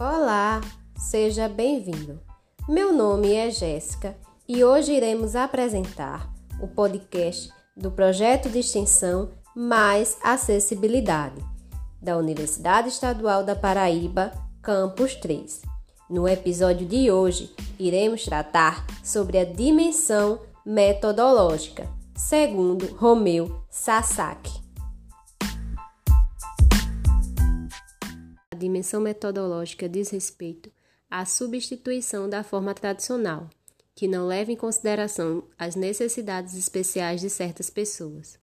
Olá, seja bem-vindo. Meu nome é Jéssica e hoje iremos apresentar o podcast do projeto de extensão Mais Acessibilidade da Universidade Estadual da Paraíba, Campus 3. No episódio de hoje, iremos tratar sobre a dimensão metodológica, segundo Romeu Sasaki. Dimensão metodológica diz respeito à substituição da forma tradicional, que não leva em consideração as necessidades especiais de certas pessoas.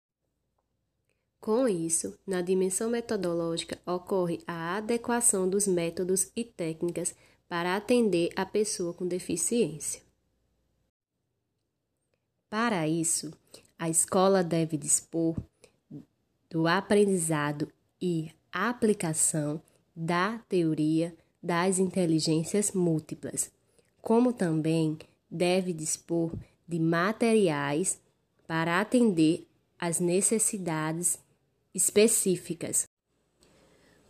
Com isso, na dimensão metodológica ocorre a adequação dos métodos e técnicas para atender a pessoa com deficiência. Para isso, a escola deve dispor do aprendizado e aplicação da teoria das inteligências múltiplas, como também deve dispor de materiais para atender às necessidades específicas,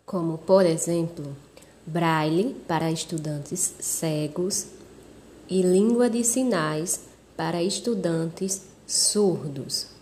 como, por exemplo, braille para estudantes cegos e língua de sinais para estudantes surdos.